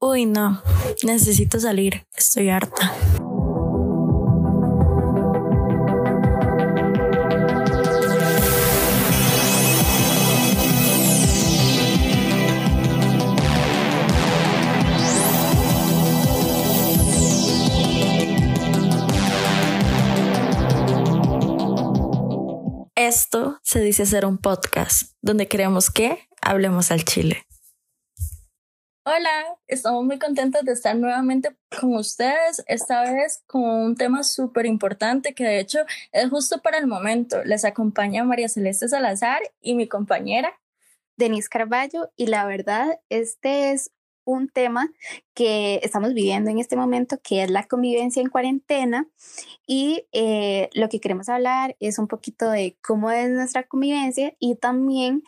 Uy, no, necesito salir, estoy harta. Esto se dice ser un podcast donde queremos que hablemos al chile. Hola, estamos muy contentos de estar nuevamente con ustedes, esta vez con un tema súper importante que de hecho es justo para el momento. Les acompaña María Celeste Salazar y mi compañera Denise Carballo y la verdad, este es un tema que estamos viviendo en este momento, que es la convivencia en cuarentena. Y eh, lo que queremos hablar es un poquito de cómo es nuestra convivencia y también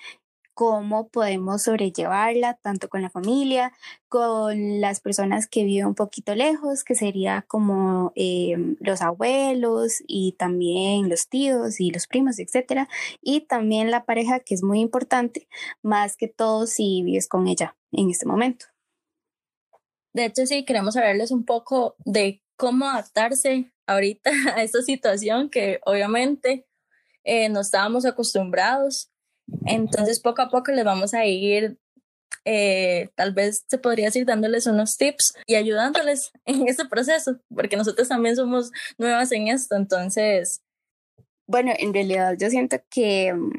cómo podemos sobrellevarla tanto con la familia, con las personas que viven un poquito lejos, que sería como eh, los abuelos y también los tíos y los primos, etcétera, y también la pareja que es muy importante, más que todo si vives con ella en este momento. De hecho, sí, queremos hablarles un poco de cómo adaptarse ahorita a esta situación que obviamente eh, no estábamos acostumbrados entonces, poco a poco les vamos a ir, eh, tal vez se podría decir, dándoles unos tips y ayudándoles en este proceso, porque nosotros también somos nuevas en esto. Entonces... Bueno, en realidad yo siento que mm,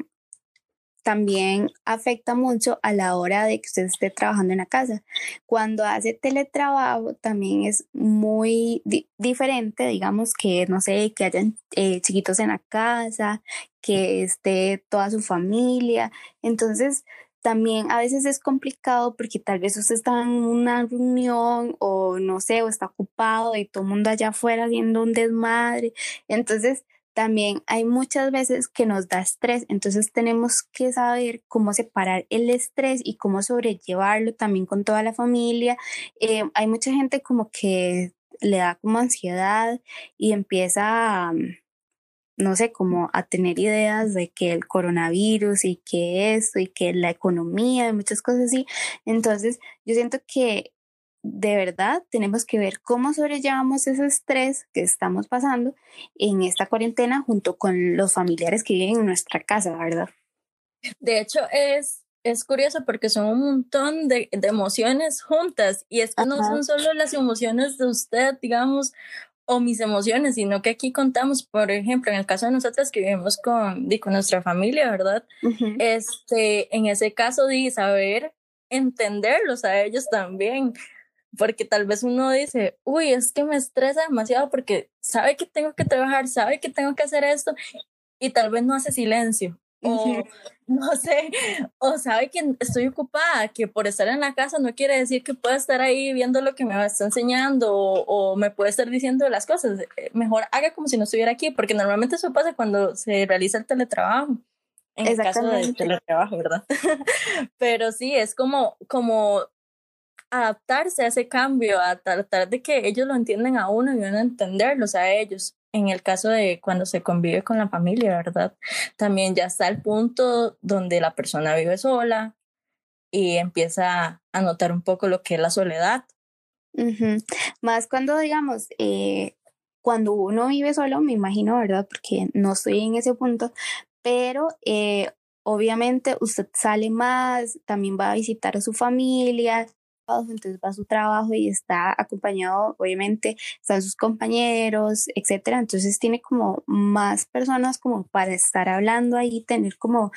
también afecta mucho a la hora de que usted esté trabajando en la casa. Cuando hace teletrabajo también es muy diferente, digamos que, no sé, que hayan eh, chiquitos en la casa, que esté toda su familia. Entonces, también a veces es complicado porque tal vez usted está en una reunión o no sé, o está ocupado y todo el mundo allá afuera haciendo un desmadre. Entonces, también hay muchas veces que nos da estrés, entonces tenemos que saber cómo separar el estrés y cómo sobrellevarlo también con toda la familia. Eh, hay mucha gente como que le da como ansiedad y empieza a, no sé, como a tener ideas de que el coronavirus y que esto y que la economía y muchas cosas así. Entonces, yo siento que de verdad tenemos que ver cómo sobrellevamos ese estrés que estamos pasando en esta cuarentena junto con los familiares que viven en nuestra casa, ¿verdad? De hecho, es, es curioso porque son un montón de, emociones juntas y es que no son solo las emociones de usted, digamos, o mis emociones, sino que aquí contamos, por ejemplo, en el caso de nosotras que vivimos con, con nuestra familia, ¿verdad? este, en ese caso, de saber entenderlos a ellos también, porque tal vez uno dice, uy, es que me estresa demasiado porque sabe que tengo que trabajar, sabe que tengo que hacer esto y tal vez no hace silencio. O no sé, o sabe que estoy ocupada, que por estar en la casa no quiere decir que pueda estar ahí viendo lo que me está enseñando o, me puede estar diciendo las cosas. Eh, mejor haga como si no estuviera aquí, porque normalmente eso pasa cuando se realiza el teletrabajo. En el caso del teletrabajo, ¿verdad? Pero sí, es como, como adaptarse a ese cambio, a tratar de que ellos lo entiendan a uno y uno entenderlos a ellos. En el caso de cuando se convive con la familia, ¿verdad? También ya está el punto donde la persona vive sola y empieza a notar un poco lo que es la soledad. Más cuando, digamos, eh, cuando uno vive solo, me imagino, ¿verdad? Porque no estoy en ese punto, pero eh, obviamente usted sale más, también va a visitar a su familia, entonces va a su trabajo y está acompañado, obviamente, están sus compañeros, etcétera. Entonces tiene como más personas como para estar hablando ahí, tener como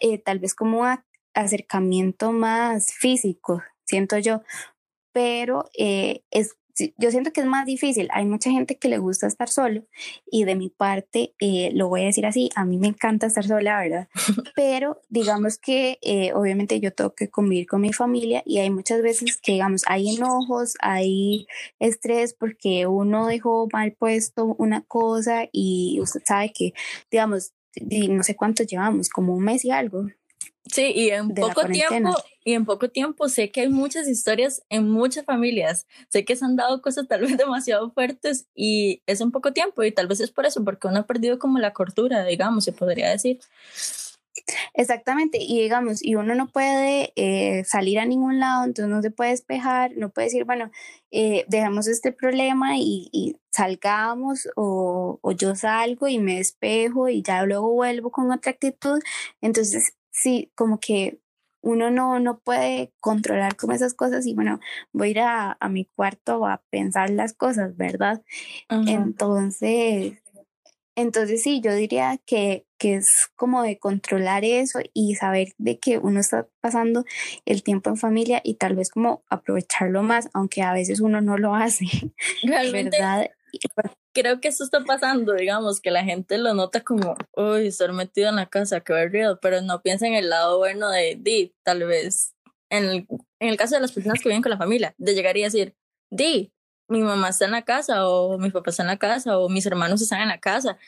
eh, tal vez como acercamiento más físico, siento yo. Pero eh, es yo siento que es más difícil. Hay mucha gente que le gusta estar solo y de mi parte, eh, lo voy a decir así, a mí me encanta estar sola, ¿verdad? Pero digamos que eh, obviamente yo tengo que convivir con mi familia y hay muchas veces que, digamos, hay enojos, hay estrés porque uno dejó mal puesto una cosa y usted sabe que, digamos, no sé cuánto llevamos, como un mes y algo. Sí, y en poco tiempo, y en poco tiempo sé que hay muchas historias en muchas familias. Sé que se han dado cosas tal vez demasiado fuertes y es en poco tiempo y tal vez es por eso, porque uno ha perdido como la cordura, digamos, se podría decir. Exactamente, y digamos, y uno no puede eh, salir a ningún lado, entonces no se puede despejar, no puede decir, bueno, eh, dejamos este problema y, y salgamos o, o, yo salgo y me despejo y ya luego vuelvo con otra actitud. Entonces, sí, como que uno no, no puede controlar como esas cosas y bueno, voy a ir a, a mi cuarto a pensar las cosas, ¿verdad? Entonces, entonces sí, yo diría que, que es como de controlar eso y saber de que uno está pasando el tiempo en familia y tal vez como aprovecharlo más, aunque a veces uno no lo hace, ¿verdad? Creo que eso está pasando, digamos, que la gente lo nota como, uy, estar metido en la casa, qué aburrido, pero no piensa en el lado bueno de, di, tal vez, en el, en el caso de las personas que viven con la familia, de llegar y decir, di, mi mamá está en la casa o mi papá está en la casa o mis hermanos están en la casa.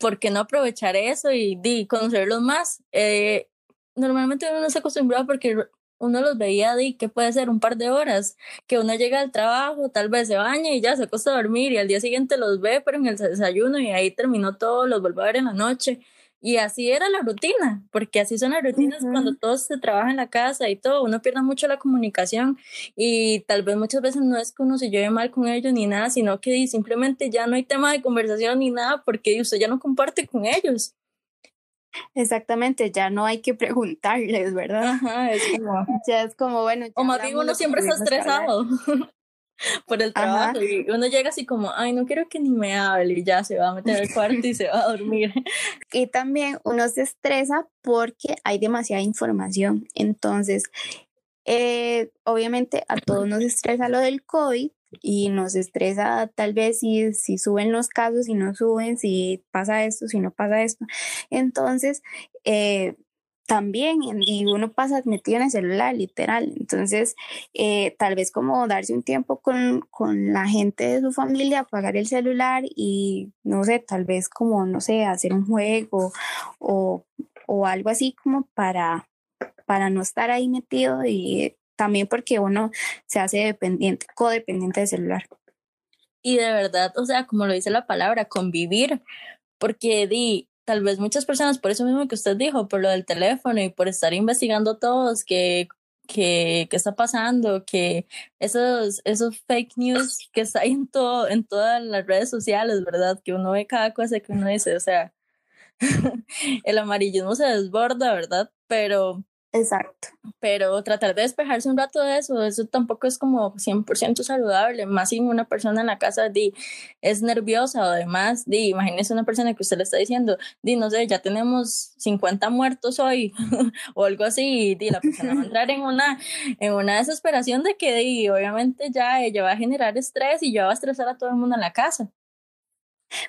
¿Por qué no aprovechar eso y di, conocerlos más? Eh, normalmente uno no se acostumbra porque uno los veía de que puede ser un par de horas, que uno llega al trabajo, tal vez se baña y ya se acuesta a dormir y al día siguiente los ve, pero en el desayuno y ahí terminó todo, los vuelve a ver en la noche. Y así era la rutina, porque así son las rutinas cuando todos se trabaja en la casa y todo, uno pierde mucho la comunicación y tal vez muchas veces no es que uno se lleve mal con ellos ni nada, sino que simplemente ya no hay tema de conversación ni nada porque usted ya no comparte con ellos. Exactamente, ya no hay que preguntarles, ¿verdad? Ajá, es como, ya es como, bueno. o más bien uno siempre está estresado por el trabajo y uno llega así como, ay, no quiero que ni me hable y ya se va a meter al cuarto y se va a dormir. Y también uno se estresa porque hay demasiada información. Entonces, eh, obviamente a todos nos estresa lo del COVID, y nos estresa tal vez si, si suben los casos, si no suben, si pasa esto, si no pasa esto. Entonces, eh, también, y uno pasa metido en el celular, literal. Entonces, eh, tal vez como darse un tiempo con, con, la gente de su familia, apagar el celular y, no sé, tal vez como, no sé, hacer un juego o, o algo así como para, para no estar ahí metido y también porque uno se hace dependiente, codependiente del celular. Y de verdad, o sea, como lo dice la palabra, convivir, porque di, tal vez muchas personas, por eso mismo que usted dijo, por lo del teléfono y por estar investigando todos, que que, que, está pasando, que esos, esos fake news que está en todo, en todas las redes sociales, ¿verdad? Que uno ve cada cosa que uno dice, o sea, el amarillismo se desborda, ¿verdad? Pero Exacto. Pero tratar de despejarse un rato de eso, eso tampoco es como 100% saludable, más si una persona en la casa di, es nerviosa o además, di, imagínese una persona que usted le está diciendo, di, no sé, ya tenemos 50 muertos hoy o algo así, di, la persona va a entrar en una, en una desesperación de que di, obviamente ya ella va a generar estrés y ya va a estresar a todo el mundo en la casa.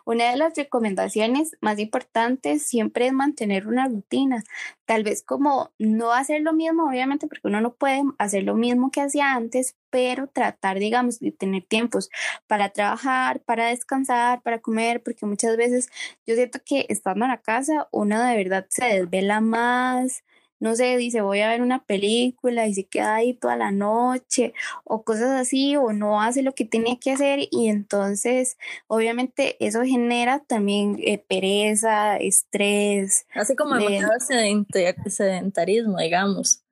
Una de las recomendaciones más importantes siempre es mantener una rutina, tal vez como no hacer lo mismo, obviamente, porque uno no puede hacer lo mismo que hacía antes, pero tratar, digamos, de tener tiempos para trabajar, para descansar, para comer, porque muchas veces yo siento que estando en la casa uno de verdad se desvela más, no sé, dice voy a ver una película y se queda ahí toda la noche o cosas así o no hace lo que tenía que hacer y entonces obviamente eso genera también eh, pereza, estrés. Así como de, sedentarismo, digamos.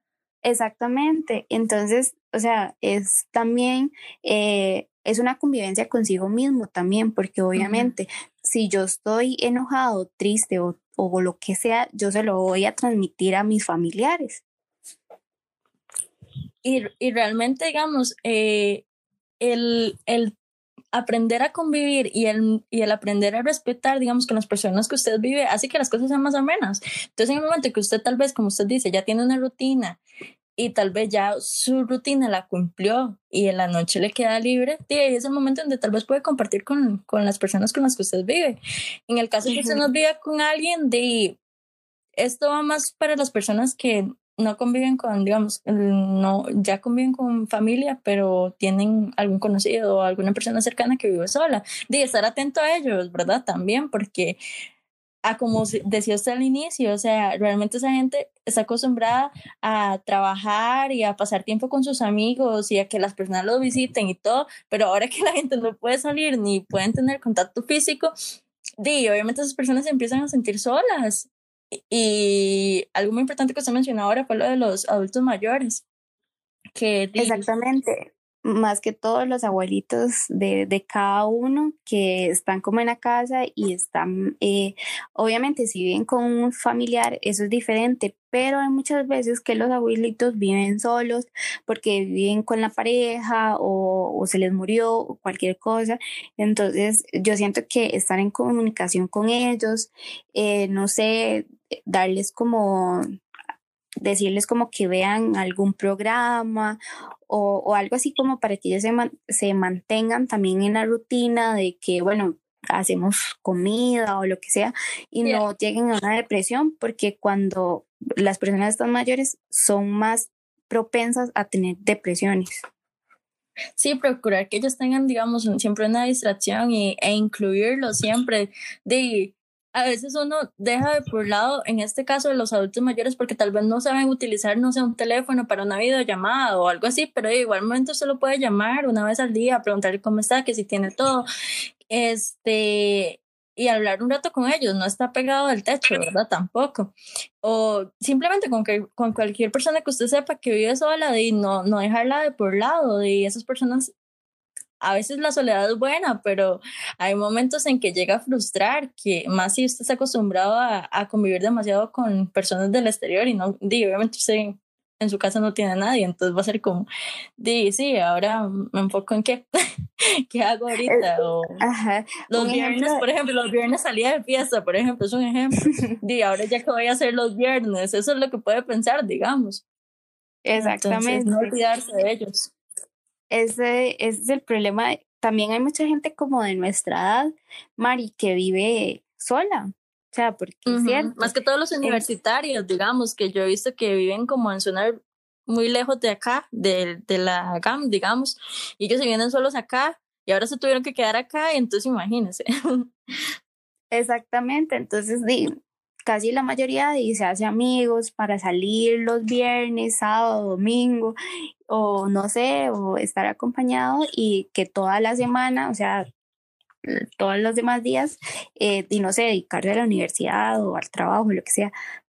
Exactamente, entonces, o sea, es también, eh, es una convivencia consigo mismo también, porque obviamente si yo estoy enojado, triste o o lo que sea, yo se lo voy a transmitir a mis familiares. Y, y realmente, digamos, eh, el, el, aprender a convivir y el, y el aprender a respetar, digamos, con las personas que usted vive, hace que las cosas sean más o menos. Entonces, en el momento que usted tal vez, como usted dice, ya tiene una rutina y tal vez ya su rutina la cumplió y en la noche le queda libre, y es el momento donde tal vez puede compartir con, con las personas con las que usted vive. En el caso que usted no viva con alguien, de esto va más para las personas que no conviven con, digamos, no, ya conviven con familia, pero tienen algún conocido o alguna persona cercana que vive sola. De estar atento a ellos, ¿verdad? También, porque a como decía usted al inicio, o sea, realmente esa gente está acostumbrada a trabajar y a pasar tiempo con sus amigos y a que las personas lo visiten y todo, pero ahora que la gente no puede salir ni pueden tener contacto físico, di, obviamente esas personas se empiezan a sentir solas y algo muy importante que usted mencionó ahora fue lo de los adultos mayores. Que Exactamente más que todos los abuelitos de, de, cada uno que están como en la casa y están, eh, obviamente si viven con un familiar, eso es diferente, pero hay muchas veces que los abuelitos viven solos porque viven con la pareja o, o se les murió o cualquier cosa. Entonces yo siento que estar en comunicación con ellos, eh, no sé, darles como decirles como que vean algún programa o, o algo así como para que ellos se, se mantengan también en la rutina de que, bueno, hacemos comida o lo que sea y no lleguen a una depresión porque cuando las personas están mayores son más propensas a tener depresiones. Sí, procurar que ellos tengan, digamos, siempre una distracción y, e incluirlo siempre. De, a veces uno deja de por lado, en este caso de los adultos mayores, porque tal vez no saben utilizar, no sé, un teléfono para una videollamada o algo así, pero de igual momento se lo puede llamar una vez al día, preguntarle cómo está, que si tiene todo, este, y hablar un rato con ellos, no está pegado al techo, ¿verdad? Tampoco. O simplemente con, que, con cualquier persona que usted sepa que vive sola y no, no dejarla de por lado, y esas personas a veces la soledad es buena, pero hay momentos en que llega a frustrar, que más si usted está acostumbrado a, a convivir demasiado con personas del exterior y no, di, obviamente usted en su casa no tiene a nadie, entonces va a ser como, di, sí, ahora me enfoco en qué, qué hago ahorita. O los viernes, por ejemplo, los viernes salía de fiesta, por ejemplo, es un ejemplo. di, ahora ya que voy a hacer los viernes, eso es lo que puede pensar, digamos. Exactamente. no olvidarse de ellos ese, es el problema. También hay mucha gente como de nuestra edad, Mari, que vive sola. O sea, porque es cierto. Más que todos los universitarios, digamos, que yo he visto que viven como en zonas muy lejos de acá, de, de la GAM, digamos, y ellos se vienen solos acá y ahora se tuvieron que quedar acá, y entonces imagínense. Exactamente, entonces casi la mayoría se hace amigos para salir los viernes, sábado, domingo o no sé, o estar acompañado y que toda la semana, o sea, todos los demás días, eh, y no sé, dedicarse a la universidad o al trabajo, lo que sea,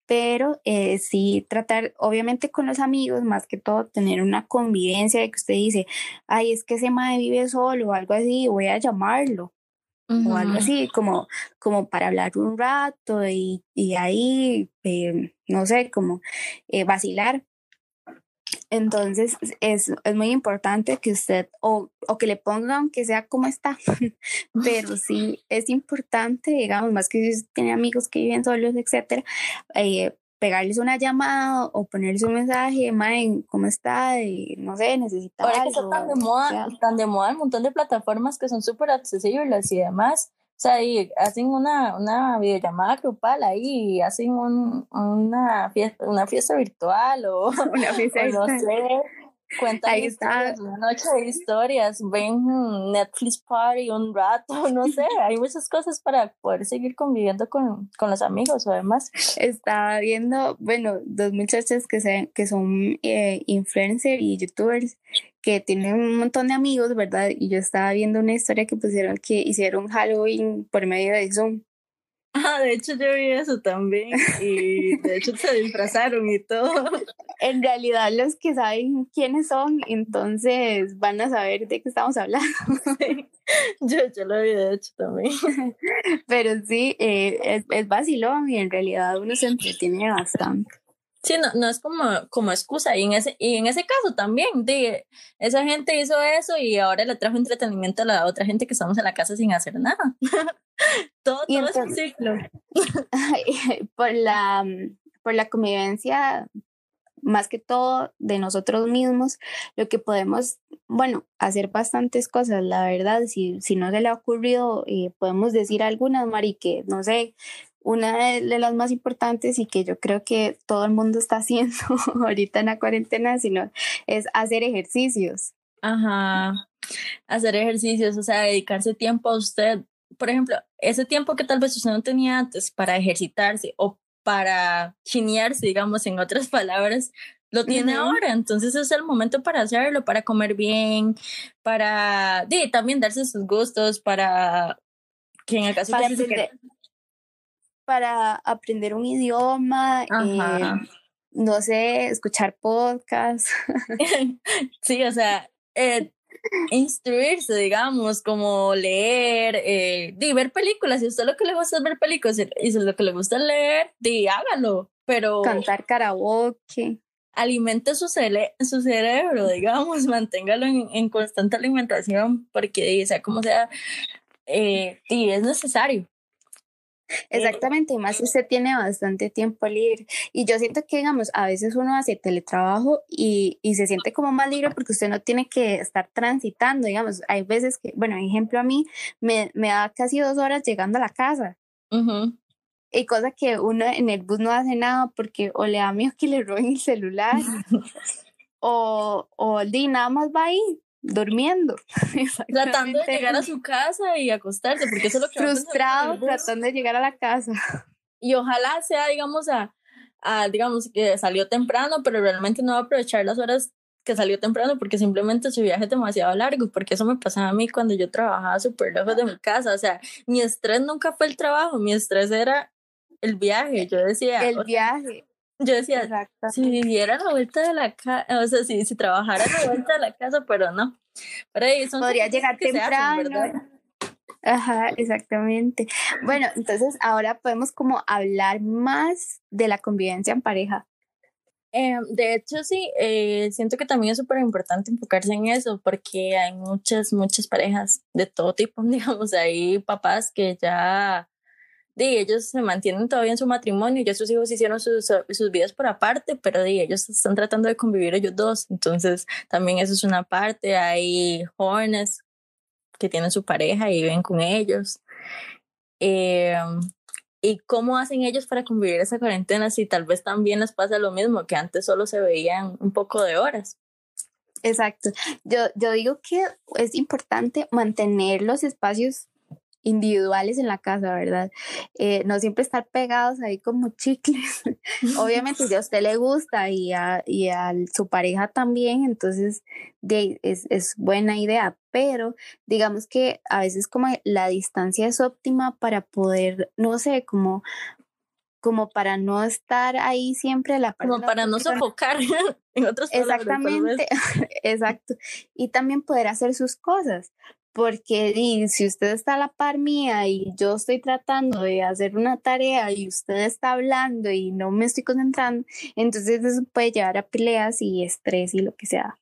pero eh, sí tratar, obviamente con los amigos, más que todo, tener una convivencia de que usted dice, ay, es que ese madre vive solo o algo así, voy a llamarlo. O algo así, como, como para hablar un rato y, y ahí, eh, no sé, como eh, vacilar. Entonces es, es, muy importante que usted o, o, que le ponga aunque sea como está, pero sí es importante, digamos, más que si tiene amigos que viven solos, etcétera, eh, pegarles una llamada o ponerles un mensaje, en ¿cómo está? Y, no sé, necesita Ahora que está tan de moda, tan de moda un montón de plataformas que son súper accesibles y demás, o sea, y hacen una, una videollamada grupal ahí, y hacen un, una, fiesta, una fiesta virtual o una fiesta virtual. Cuentan Ahí está. una noche de historias, ven Netflix Party un rato, no sé, hay muchas cosas para poder seguir conviviendo con, con los amigos además. Estaba viendo, bueno, dos muchachas que, se, que son eh, influencers y youtubers que tienen un montón de amigos, ¿verdad? Y yo estaba viendo una historia que pusieron que hicieron Halloween por medio de Zoom. Ah, de hecho yo vi eso también y de hecho se disfrazaron y todo. En realidad los que saben quiénes son, entonces van a saber de qué estamos hablando. Yo, yo lo vi de hecho también. Pero sí, eh, es, es vacilón y en realidad uno se entretiene bastante. Sí, no, no es como, como excusa. Y en, ese, y en ese caso también, de, esa gente hizo eso y ahora le trajo entretenimiento a la otra gente que estamos en la casa sin hacer nada. todo, todo es un ciclo. por, la, por la convivencia, más que todo de nosotros mismos, lo que podemos, bueno, hacer bastantes cosas, la verdad, si, si no se le ha ocurrido, eh, podemos decir algunas, Mari, que no sé, una de las más importantes y que yo creo que todo el mundo está haciendo ahorita en la cuarentena, sino es hacer ejercicios. Ajá, hacer ejercicios, o sea, dedicarse tiempo a usted. Por ejemplo, ese tiempo que tal vez usted no tenía antes para ejercitarse o para chinearse, digamos, en otras palabras, lo tiene ahora, entonces es el momento para hacerlo, para comer bien, para también darse sus gustos, para que en el caso de para aprender un idioma, eh, no sé, escuchar podcasts. sí, o sea, eh, instruirse, digamos, como leer, eh, ver películas. Si a usted lo que le gusta es ver películas y si lo que le gusta es leer, di, hágalo. Pero. Cantar karaoke. Alimente su, su cerebro, digamos, manténgalo en, constante alimentación, porque, sea como sea, eh, es necesario. Exactamente, y más si usted tiene bastante tiempo libre. Y yo siento que, digamos, a veces uno hace teletrabajo y, y, se siente como más libre porque usted no tiene que estar transitando, digamos. Hay veces que, bueno, ejemplo a mí, me, me da casi dos horas llegando a la casa. Y cosa que uno en el bus no hace nada porque o le da miedo que le roben el celular o, o nada más va ahí durmiendo. Tratando de llegar a su casa y acostarse, porque eso es lo que Frustrado tratando de llegar a la casa. Y ojalá sea, digamos, a, a, digamos, que salió temprano, pero realmente no va a aprovechar las horas que salió temprano porque simplemente su viaje es demasiado largo, porque eso me pasaba a mí cuando yo trabajaba súper lejos de mi casa, o sea, mi estrés nunca fue el trabajo, mi estrés era el viaje, yo decía. El viaje. Yo decía, si viviera la vuelta de la casa, o sea, si, si trabajara a la vuelta de la casa, pero no. Pero ahí Podría llegar temprano. Ajá, exactamente. Bueno, entonces ahora podemos como hablar más de la convivencia en pareja. Eh, de hecho, sí, eh, siento que también es súper importante enfocarse en eso porque hay muchas, muchas parejas de todo tipo, digamos, hay papás que ya de ellos se mantienen todavía en su matrimonio, ya sus hijos hicieron sus, sus vidas por aparte, pero de ellos están tratando de convivir ellos dos, entonces también eso es una parte, hay jóvenes que tienen su pareja y viven con ellos. Eh, ¿Y cómo hacen ellos para convivir esa cuarentena si tal vez también les pasa lo mismo, que antes solo se veían un poco de horas? Exacto. Yo, yo digo que es importante mantener los espacios individuales en la casa, ¿verdad? Eh, no siempre estar pegados ahí como chicles. Obviamente si a usted le gusta y a, y a su pareja también, entonces es, es buena idea, pero digamos que a veces como la distancia es óptima para poder, no sé, como como para no estar ahí siempre a la Como para no sofocar en otros Exactamente, exacto. Y también poder hacer sus cosas, porque si usted está a la par mía y yo estoy tratando de hacer una tarea y usted está hablando y no me estoy concentrando, entonces eso puede llevar a peleas y estrés y lo que sea.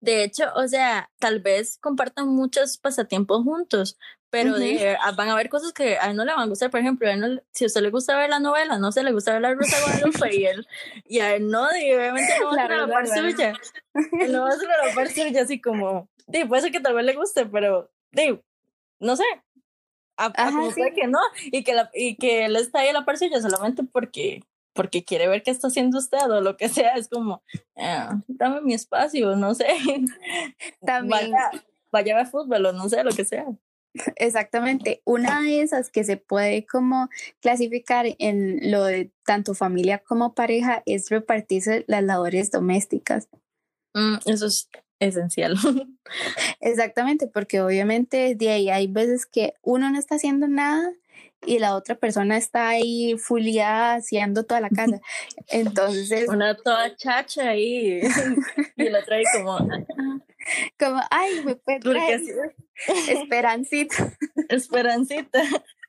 De hecho, o sea, tal vez compartan muchos pasatiempos juntos, pero ah, van a haber cosas que a él no le van a gustar. Por ejemplo, si a usted le gusta ver la novela, no se le gusta ver la Rosa Guadalupe y él, y a él no, obviamente no va a ser la par suya. no va a ser la par suya, así como, Sí, puede ser que tal vez le guste, pero digo, no sé. A, Ajá, que no, y que, la, y que él está ahí a la par suya solamente porque, porque quiere ver qué está haciendo usted o lo que sea. Es como, ah, dame mi espacio, no sé. También. Vaya, vaya a ver fútbol o no sé, lo que sea. Exactamente. Una de esas que se puede como clasificar en lo de tanto familia como pareja es repartirse las labores domésticas. Mm, eso es esencial. Exactamente, porque obviamente de ahí hay veces que uno no está haciendo nada y la otra persona está ahí fuliada haciendo toda la casa. Entonces. Una toda chacha ahí y la trae como. como, ay, me puede esperancita. Esperancita.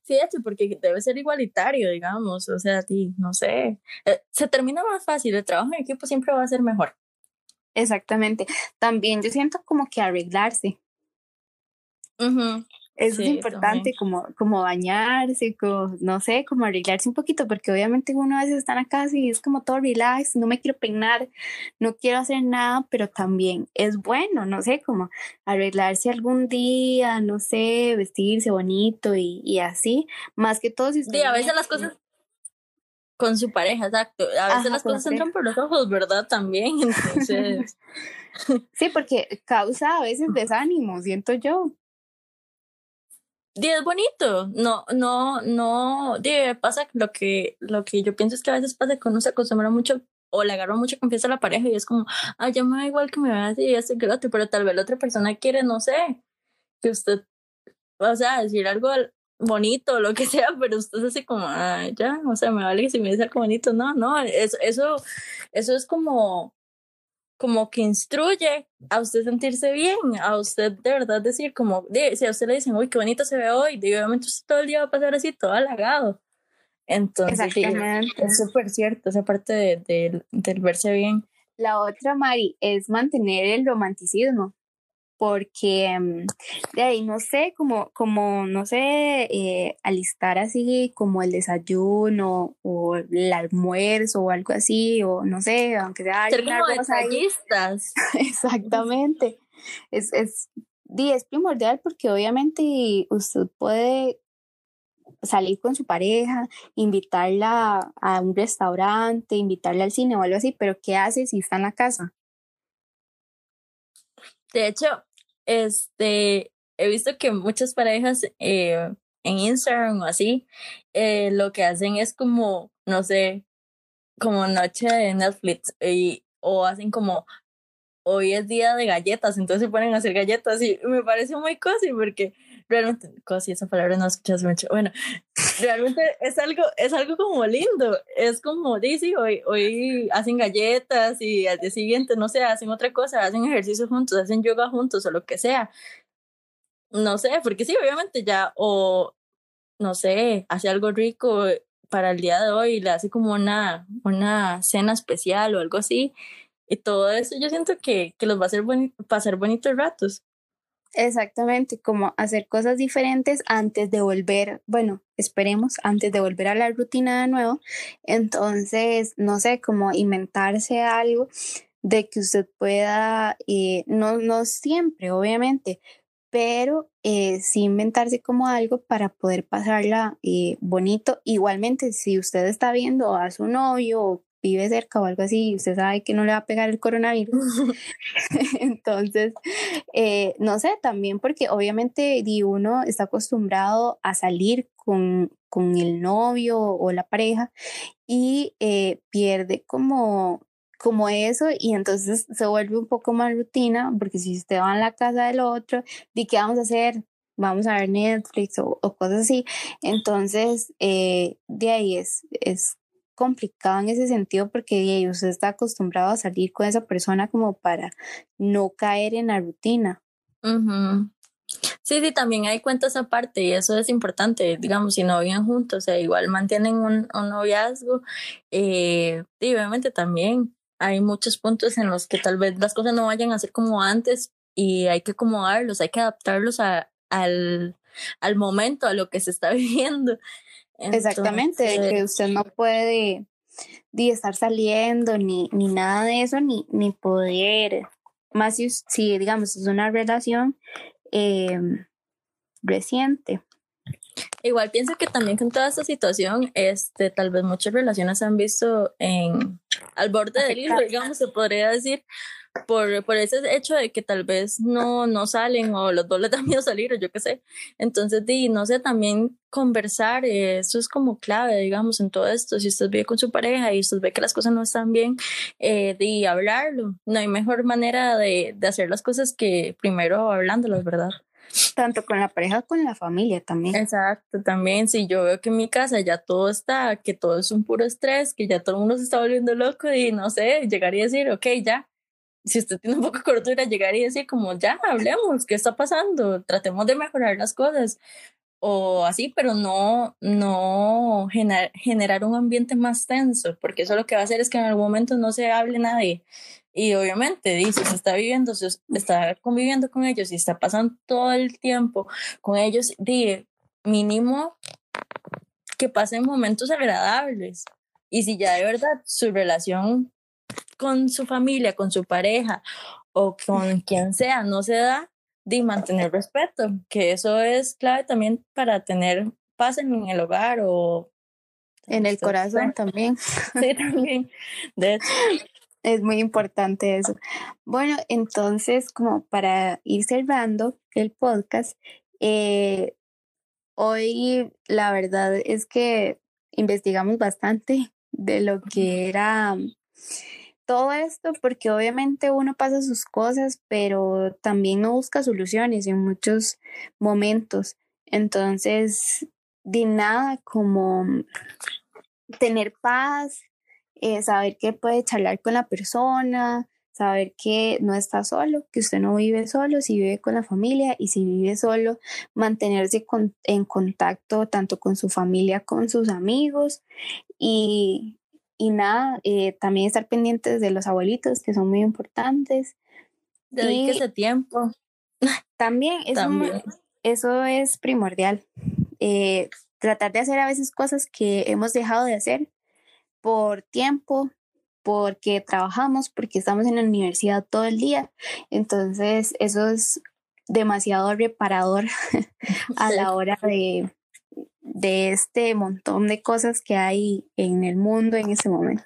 Sí, porque debe ser igualitario, digamos. O sea, ti, no sé. Eh, se termina más fácil. El trabajo en equipo siempre va a ser mejor. Exactamente. También yo siento como que arreglarse. es importante como, como bañarse, como, no sé, como arreglarse un poquito, porque obviamente uno a veces está en la casa y es como todo relax, no me quiero peinar, no quiero hacer nada, pero también es bueno, no sé, como arreglarse algún día, no sé, vestirse bonito y, y así, más que todo si Sí, a veces las cosas con su pareja, exacto. A veces las cosas entran por los ojos, ¿verdad? También, entonces. sí, porque causa a veces desánimo, siento yo. Y es bonito, no, no, no, pasa lo que, lo que yo pienso es que a veces pasa que uno se acostumbra mucho o le agarra mucha confianza a la pareja y es como, ay, ya me da igual que me vea así y así que otro, pero tal vez la otra persona quiere, no sé, que usted, o sea, decir algo bonito, lo que sea, pero usted es así como, ah, ya, o sea, me vale que si me dice algo bonito, no, no, eso, eso, eso es como, como que instruye a usted sentirse bien, a usted de verdad decir como, si a usted le dicen, uy, qué bonito se ve hoy, obviamente usted todo el día va a pasar así, todo halagado. Entonces, es súper cierto esa parte de, del verse bien. La otra, Mari, es mantener el romanticismo porque mm, de ahí no sé, como, como no sé, eh, alistar así como el desayuno o el almuerzo o algo así, o no sé, aunque sea... Ser como detallistas. Exactamente. Es, es, es primordial porque obviamente usted puede salir con su pareja, invitarla a un restaurante, invitarla al cine o algo así, pero ¿qué hace si está en la casa? De hecho, este, he visto que muchas parejas eh, en Instagram o así, eh, lo que hacen es como, no sé, como noche de Netflix y, o hacen como hoy es día de galletas, entonces se ponen a hacer galletas y me parece muy cozy porque realmente, cozy, esa palabra no escuchas mucho, bueno, realmente es algo, es algo como lindo, es como, dice, hoy, hoy hacen galletas y al día siguiente, no sé, hacen otra cosa, hacen ejercicio juntos, hacen yoga juntos o lo que sea. No sé, porque sí, obviamente ya, o no sé, hace algo rico para el día de hoy, le hace como una, una cena especial o algo así. Y todo eso yo siento que, que los va a hacer pasar bonitos ratos. Exactamente, como hacer cosas diferentes antes de volver, bueno, esperemos, antes de volver a la rutina de nuevo. Entonces, no sé, como inventarse algo de que usted pueda, eh, no, no siempre, obviamente, pero eh, sí inventarse como algo para poder pasarla eh, bonito. Igualmente, si usted está viendo a su novio o vive cerca o algo así, usted sabe que no le va a pegar el coronavirus. Entonces, eh, no sé, también porque obviamente uno está acostumbrado a salir con, con el novio o la pareja y eh, pierde como como eso y entonces se vuelve un poco más rutina porque si usted va a la casa del otro, ¿de qué vamos a hacer? Vamos a ver Netflix o, cosas así. Entonces, eh, de ahí es, es complicado en ese sentido porque usted está acostumbrado a salir con esa persona como para no caer en la rutina. Sí, sí, también hay cuentas aparte y eso es importante, digamos, si no viven juntos, o sea, igual mantienen un, un noviazgo, eh, y obviamente también hay muchos puntos en los que tal vez las cosas no vayan a ser como antes y hay que acomodarlos, hay que adaptarlos a, al, al momento, a lo que se está viviendo. Exactamente, que usted no puede ni estar saliendo ni, ni nada de eso, ni, ni poder, más si, si digamos es una relación em, reciente. Igual pienso que también con toda esta situación, este, tal vez muchas relaciones se han visto en, al borde del hilo, digamos, se podría decir, por, por ese hecho de que tal vez no, no salen o los dos les da miedo salir o yo qué sé. Entonces, di, no sé, también conversar, eso es como clave, digamos, en todo esto. Si usted vive con su pareja y usted ve que las cosas no están bien, eh, de hablarlo. No hay mejor manera de, de hacer las cosas que primero hablándolas, ¿verdad? Tanto con la pareja, con la familia también. Exacto, también. Si yo veo que en mi casa ya todo está, que todo es un puro estrés, que ya todo el mundo se está volviendo loco y no sé, llegaría a decir, ok, ya, si usted tiene un poco de cordura, llegar y decir como, ya, hablemos, ¿qué está pasando? Tratemos de mejorar las cosas. O así, pero no, no generar un ambiente más tenso, porque eso lo que va a hacer es que en algún momento no se hable nadie. Y obviamente, dice, se está viviendo, se está conviviendo con ellos y está pasando todo el tiempo con ellos, di, mínimo que pasen momentos agradables. Y si ya de verdad su relación con su familia, con su pareja o con quien sea no se da, de mantener respeto, que eso es clave también para tener paz en el hogar o en el corazón también. Sí, también. De hecho. Es muy importante eso. Bueno, entonces, como para ir cerrando el podcast, eh, hoy la verdad es que investigamos bastante de lo que era todo esto porque obviamente uno pasa sus cosas, pero también no busca soluciones en muchos momentos. Entonces, de nada como tener paz, eh, saber que puede charlar con la persona, saber que no está solo, que usted no vive solo, si vive con la familia y si vive solo, mantenerse en contacto tanto con su familia, con sus amigos y, nada, eh, también estar pendientes de los abuelitos que son muy importantes. Dedíquese tiempo. También, eso, eso es primordial. Eh, tratar de hacer a veces cosas que hemos dejado de hacer por tiempo, porque trabajamos, porque estamos en la universidad todo el día. Entonces, eso es demasiado reparador a la hora de, de este montón de cosas que hay en el mundo en ese momento.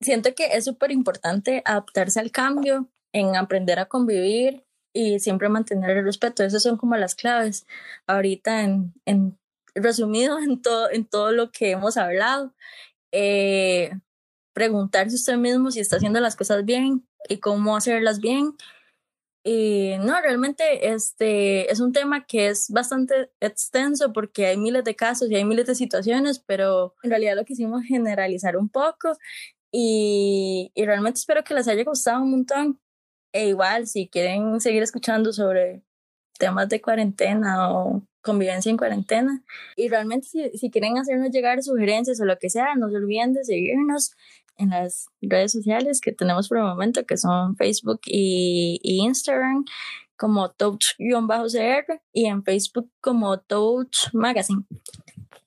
Siento que es súper importante adaptarse al cambio, en aprender a convivir y siempre mantener el respeto. Esas son como las claves. Ahorita en, en resumido en todo, en todo lo que hemos hablado eh, preguntarse usted mismo si está haciendo las cosas bien y cómo hacerlas bien. Y no, realmente este es un tema que es bastante extenso porque hay miles de casos y hay miles de situaciones, pero en realidad lo quisimos generalizar un poco y, y realmente espero que les haya gustado un montón. E igual, si quieren seguir escuchando sobre temas de cuarentena o convivencia en cuarentena. Y realmente si, si, quieren hacernos llegar sugerencias o lo que sea, no se olviden de seguirnos en las redes sociales que tenemos por el momento, que son Facebook y, Instagram como Touch-CR y en Facebook como Touch Magazine.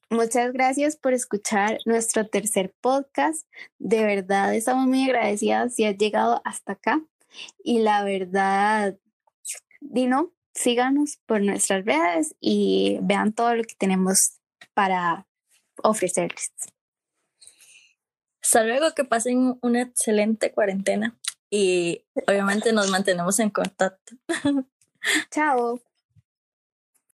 Muchas gracias por escuchar nuestro tercer podcast. De verdad, estamos muy agradecidas si has llegado hasta acá. Y la verdad, Dino, síganos por nuestras redes y vean todo lo que tenemos para ofrecerles. Hasta luego, que pasen una excelente cuarentena y obviamente nos mantenemos en contacto. Chao.